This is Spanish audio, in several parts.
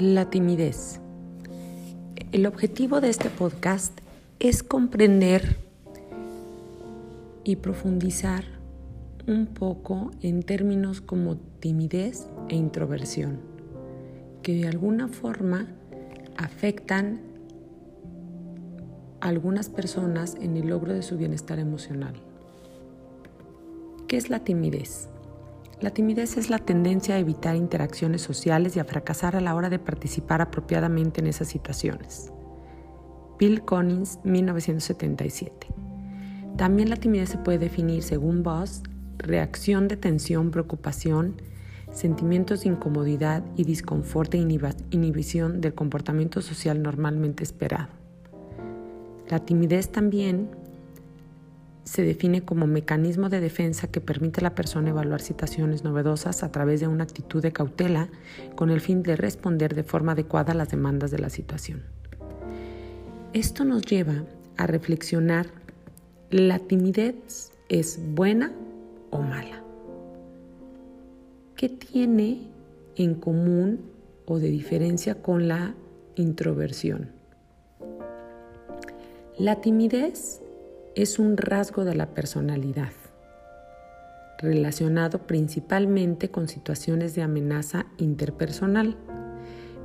La timidez. El objetivo de este podcast es comprender y profundizar un poco en términos como timidez e introversión, que de alguna forma afectan a algunas personas en el logro de su bienestar emocional. ¿Qué es la timidez? La timidez es la tendencia a evitar interacciones sociales y a fracasar a la hora de participar apropiadamente en esas situaciones. Bill Collins, 1977. También la timidez se puede definir, según Voss, reacción de tensión, preocupación, sentimientos de incomodidad y disconfort e inhibición del comportamiento social normalmente esperado. La timidez también se define como mecanismo de defensa que permite a la persona evaluar situaciones novedosas a través de una actitud de cautela con el fin de responder de forma adecuada a las demandas de la situación. Esto nos lleva a reflexionar, ¿la timidez es buena o mala? ¿Qué tiene en común o de diferencia con la introversión? La timidez es un rasgo de la personalidad, relacionado principalmente con situaciones de amenaza interpersonal,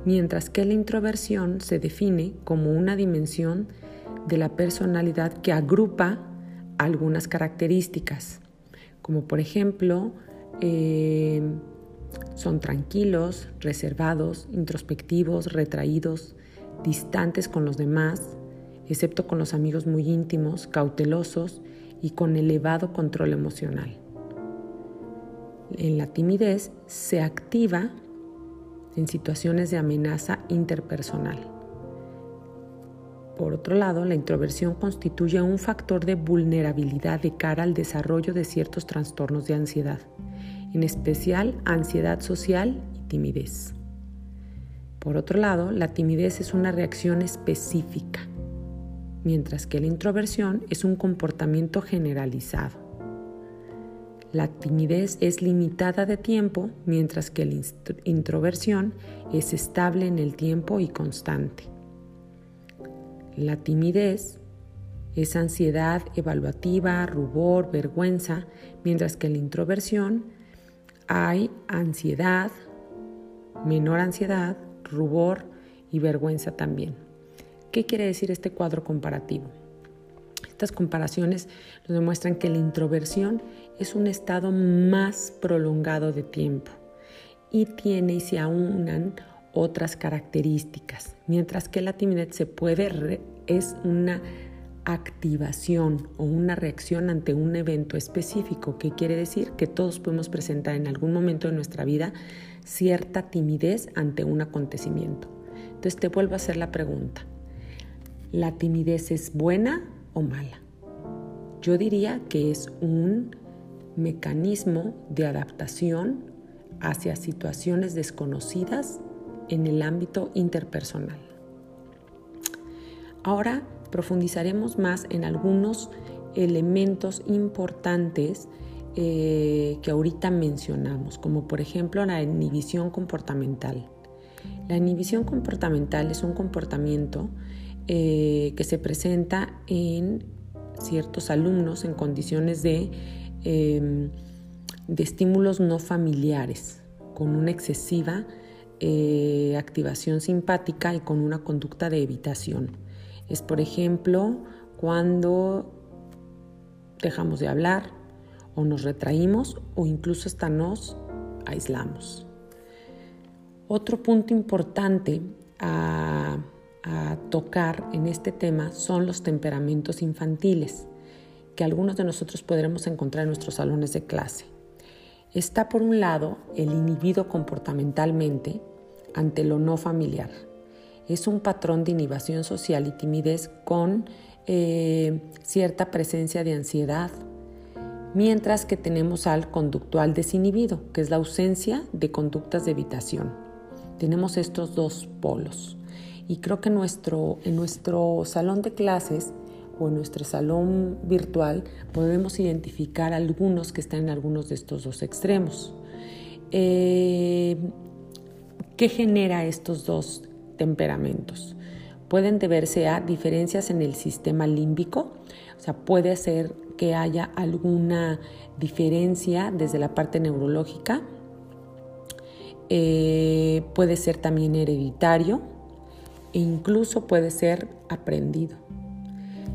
mientras que la introversión se define como una dimensión de la personalidad que agrupa algunas características, como por ejemplo, eh, son tranquilos, reservados, introspectivos, retraídos, distantes con los demás, excepto con los amigos muy íntimos, cautelosos y con elevado control emocional. En la timidez se activa en situaciones de amenaza interpersonal. Por otro lado, la introversión constituye un factor de vulnerabilidad de cara al desarrollo de ciertos trastornos de ansiedad, en especial ansiedad social y timidez. Por otro lado, la timidez es una reacción específica mientras que la introversión es un comportamiento generalizado. La timidez es limitada de tiempo, mientras que la introversión es estable en el tiempo y constante. La timidez es ansiedad evaluativa, rubor, vergüenza, mientras que la introversión hay ansiedad, menor ansiedad, rubor y vergüenza también. ¿Qué quiere decir este cuadro comparativo? Estas comparaciones nos demuestran que la introversión es un estado más prolongado de tiempo y tiene y se aunan otras características, mientras que la timidez se puede es una activación o una reacción ante un evento específico, que quiere decir que todos podemos presentar en algún momento de nuestra vida cierta timidez ante un acontecimiento. Entonces te vuelvo a hacer la pregunta, ¿La timidez es buena o mala? Yo diría que es un mecanismo de adaptación hacia situaciones desconocidas en el ámbito interpersonal. Ahora profundizaremos más en algunos elementos importantes eh, que ahorita mencionamos, como por ejemplo la inhibición comportamental. La inhibición comportamental es un comportamiento eh, que se presenta en ciertos alumnos en condiciones de, em, de estímulos no familiares, con una excesiva eh, activación simpática y con una conducta de evitación. Es, por ejemplo, cuando dejamos de hablar o nos retraímos o incluso hasta nos aislamos. Otro punto importante a a tocar en este tema son los temperamentos infantiles, que algunos de nosotros podremos encontrar en nuestros salones de clase. Está por un lado el inhibido comportamentalmente ante lo no familiar. Es un patrón de inhibición social y timidez con eh, cierta presencia de ansiedad, mientras que tenemos al conductual desinhibido, que es la ausencia de conductas de evitación. Tenemos estos dos polos. Y creo que nuestro, en nuestro salón de clases o en nuestro salón virtual podemos identificar algunos que están en algunos de estos dos extremos. Eh, ¿Qué genera estos dos temperamentos? Pueden deberse a diferencias en el sistema límbico, o sea, puede ser que haya alguna diferencia desde la parte neurológica, eh, puede ser también hereditario e incluso puede ser aprendido.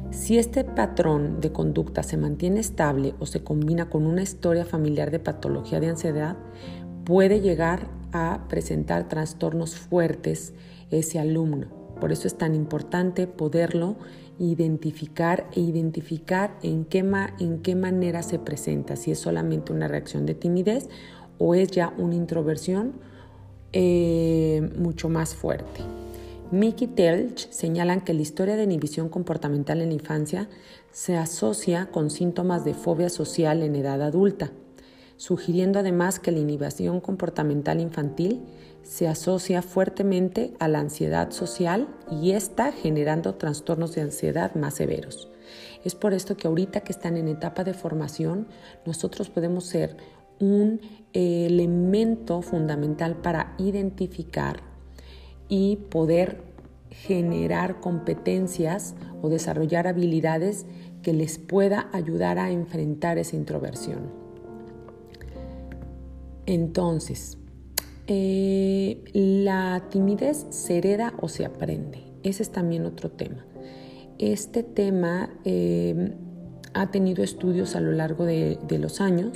Si este patrón de conducta se mantiene estable o se combina con una historia familiar de patología de ansiedad, puede llegar a presentar trastornos fuertes ese alumno. Por eso es tan importante poderlo identificar e identificar en qué, en qué manera se presenta, si es solamente una reacción de timidez o es ya una introversión eh, mucho más fuerte. Mickey Telch señalan que la historia de inhibición comportamental en la infancia se asocia con síntomas de fobia social en edad adulta, sugiriendo además que la inhibición comportamental infantil se asocia fuertemente a la ansiedad social y está generando trastornos de ansiedad más severos. Es por esto que ahorita que están en etapa de formación, nosotros podemos ser un elemento fundamental para identificar y poder generar competencias o desarrollar habilidades que les pueda ayudar a enfrentar esa introversión. Entonces, eh, la timidez se hereda o se aprende. Ese es también otro tema. Este tema eh, ha tenido estudios a lo largo de los años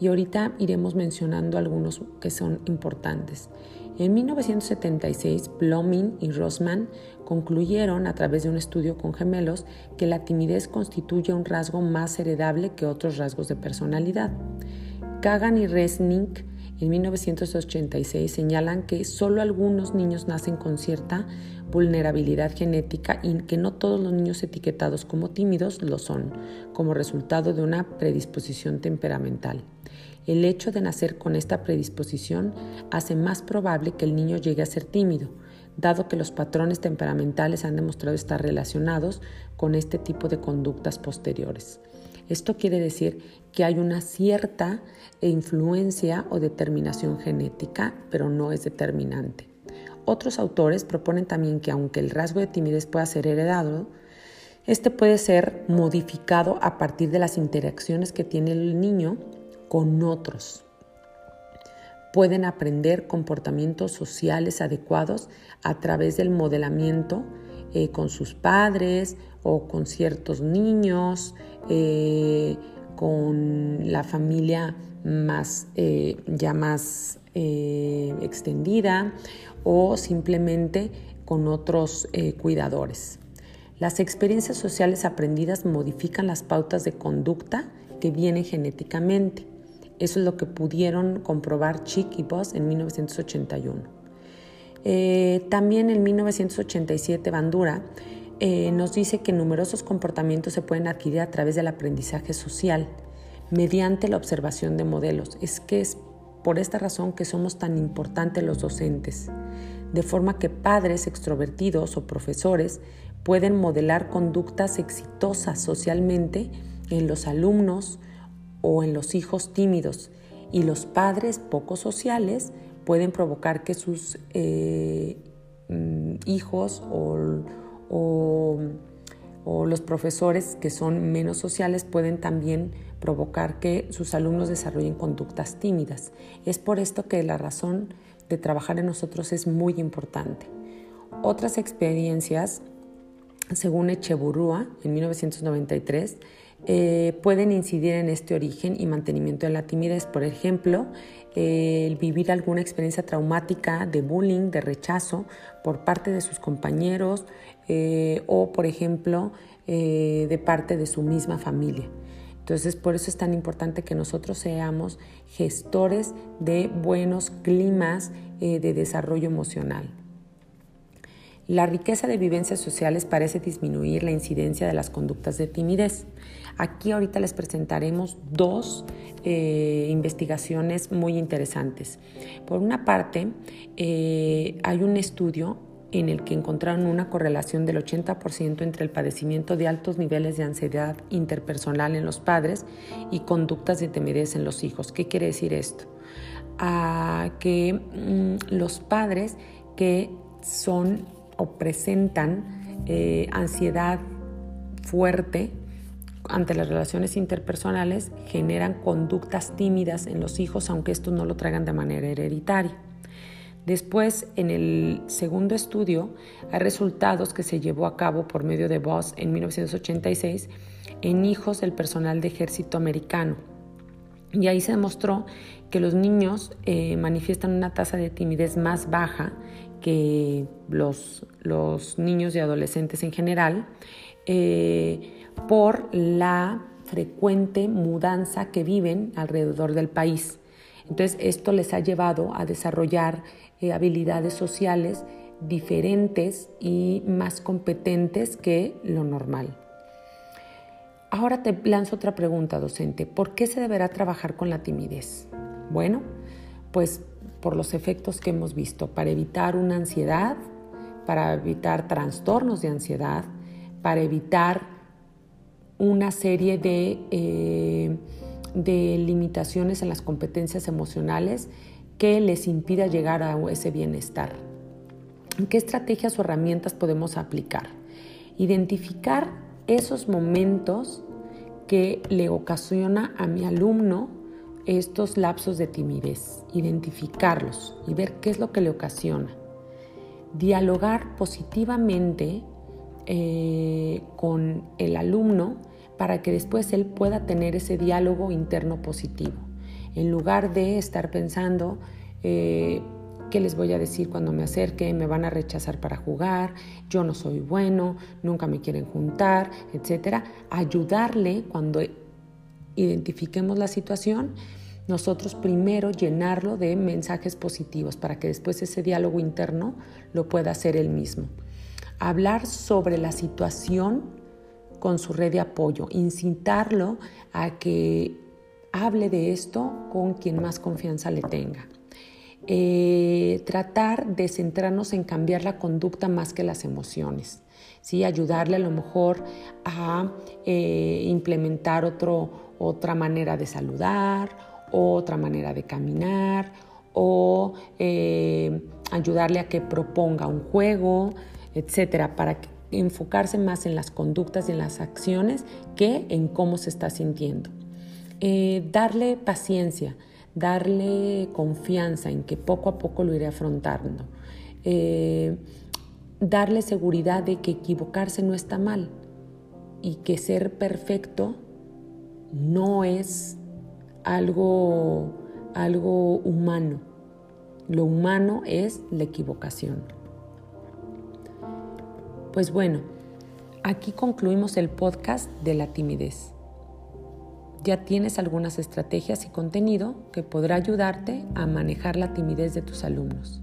y ahorita iremos mencionando algunos que son importantes. En 1976, Blomin y Rossman concluyeron a través de un estudio con gemelos que la timidez constituye un rasgo más heredable que otros rasgos de personalidad. Kagan y Resnick en 1986 señalan que solo algunos niños nacen con cierta vulnerabilidad genética y que no todos los niños etiquetados como tímidos lo son, como resultado de una predisposición temperamental. El hecho de nacer con esta predisposición hace más probable que el niño llegue a ser tímido, dado que los patrones temperamentales han demostrado estar relacionados con este tipo de conductas posteriores. Esto quiere decir que hay una cierta influencia o determinación genética, pero no es determinante. Otros autores proponen también que aunque el rasgo de timidez pueda ser heredado, este puede ser modificado a partir de las interacciones que tiene el niño con otros. Pueden aprender comportamientos sociales adecuados a través del modelamiento eh, con sus padres o con ciertos niños, eh, con la familia más, eh, ya más extendida o simplemente con otros cuidadores. Las experiencias sociales aprendidas modifican las pautas de conducta que vienen genéticamente. Eso es lo que pudieron comprobar Chick y Boss en 1981. Eh, también en 1987 Bandura eh, nos dice que numerosos comportamientos se pueden adquirir a través del aprendizaje social mediante la observación de modelos. Es que es por esta razón que somos tan importantes los docentes, de forma que padres extrovertidos o profesores pueden modelar conductas exitosas socialmente en los alumnos, o en los hijos tímidos y los padres poco sociales pueden provocar que sus eh, mm, hijos o, los profesores que son menos sociales pueden también provocar que sus alumnos desarrollen conductas tímidas. Es por esto que la razón de trabajar en nosotros es muy importante. Otras experiencias, según Echeburúa en 1993, eh, pueden incidir en este origen y mantenimiento de la timidez. Por ejemplo, el vivir alguna experiencia traumática de bullying, de rechazo por parte de sus compañeros eh, o, por ejemplo, eh, de parte de su misma familia. Entonces, por eso es tan importante que nosotros seamos gestores de buenos climas de desarrollo emocional. La riqueza de vivencias sociales parece disminuir la incidencia de las conductas de timidez. Aquí ahorita les presentaremos dos eh, investigaciones muy interesantes. Por una parte, eh, hay un estudio en el que encontraron una correlación del 80% entre el padecimiento de altos niveles de ansiedad interpersonal en los padres y conductas de timidez en los hijos. ¿Qué quiere decir esto? a que mm, los padres que son o presentan eh, ansiedad fuerte ante las relaciones interpersonales generan conductas tímidas en los hijos, aunque estos no lo traigan de manera hereditaria. Después, en el segundo estudio, hay resultados que se llevó a cabo por medio de Voss en 1986 en hijos del personal de ejército americano. Y ahí se demostró que los niños eh, manifiestan una tasa de timidez más baja que los, los niños y adolescentes en general eh, por la frecuente mudanza que viven alrededor del país. Entonces, esto les ha llevado a desarrollar eh, habilidades sociales diferentes y más competentes que lo normal. Ahora te lanzo otra pregunta, docente. ¿Por qué se deberá trabajar con la timidez? Bueno, pues por los efectos que hemos visto, para evitar una ansiedad, para evitar trastornos de ansiedad, para evitar una serie de, eh, de limitaciones en las competencias emocionales que les impida llegar a ese bienestar. ¿Qué estrategias o herramientas podemos aplicar? Identificar esos momentos que le ocasiona a mi alumno estos lapsos de timidez, identificarlos y ver qué es lo que le ocasiona. Dialogar positivamente eh, con el alumno para que después él pueda tener ese diálogo interno positivo, en lugar de estar pensando, eh, ¿qué les voy a decir cuando me acerque? ¿Me van a rechazar para jugar? Yo no soy bueno, nunca me quieren juntar, etcétera. Ayudarle cuando identifiquemos la situación, nosotros primero llenarlo de mensajes positivos para que después ese diálogo interno lo pueda hacer él mismo. Hablar sobre la situación con su red de apoyo, incitarlo a que hable de esto con quien más confianza le tenga. Eh, tratar de centrarnos en cambiar la conducta más que las emociones. ¿sí? Ayudarle a lo mejor a eh, implementar otro, otra manera de saludar, otra manera de caminar o eh, ayudarle a que proponga un juego, etcétera, para enfocarse más en las conductas y en las acciones que en cómo se está sintiendo. darle paciencia, darle confianza en que poco a poco lo iré afrontando, eh, darle seguridad de que equivocarse no está mal y que ser perfecto no es algo, algo humano. Lo humano es la equivocación. Pues bueno, aquí concluimos el podcast de la timidez ya tienes algunas estrategias y contenido que podrá ayudarte a manejar la timidez de tus alumnos.